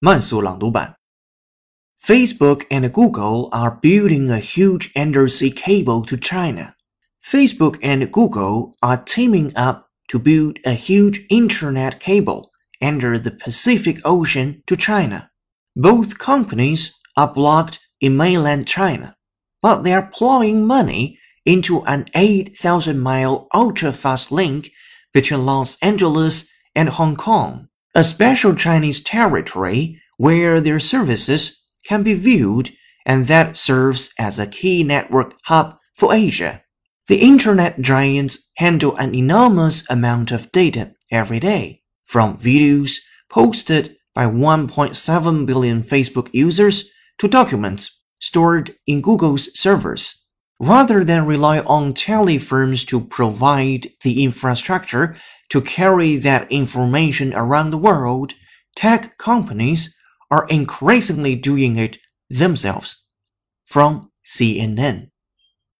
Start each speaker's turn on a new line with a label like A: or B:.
A: 慢速朗读版。Facebook and Google are building a huge undersea cable to China. Facebook and Google are teaming up to build a huge internet cable under the Pacific Ocean to China. Both companies are blocked in mainland China, but they are plowing money into an 8,000 mile ultra fast link between Los Angeles and Hong Kong, a special Chinese territory where their services can be viewed and that serves as a key network hub for Asia. The internet giants handle an enormous amount of data every day, from videos posted by 1.7 billion Facebook users to documents stored in Google's servers. Rather than rely on tele firms to provide the infrastructure to carry that information around the world, tech companies are increasingly doing it themselves. From CNN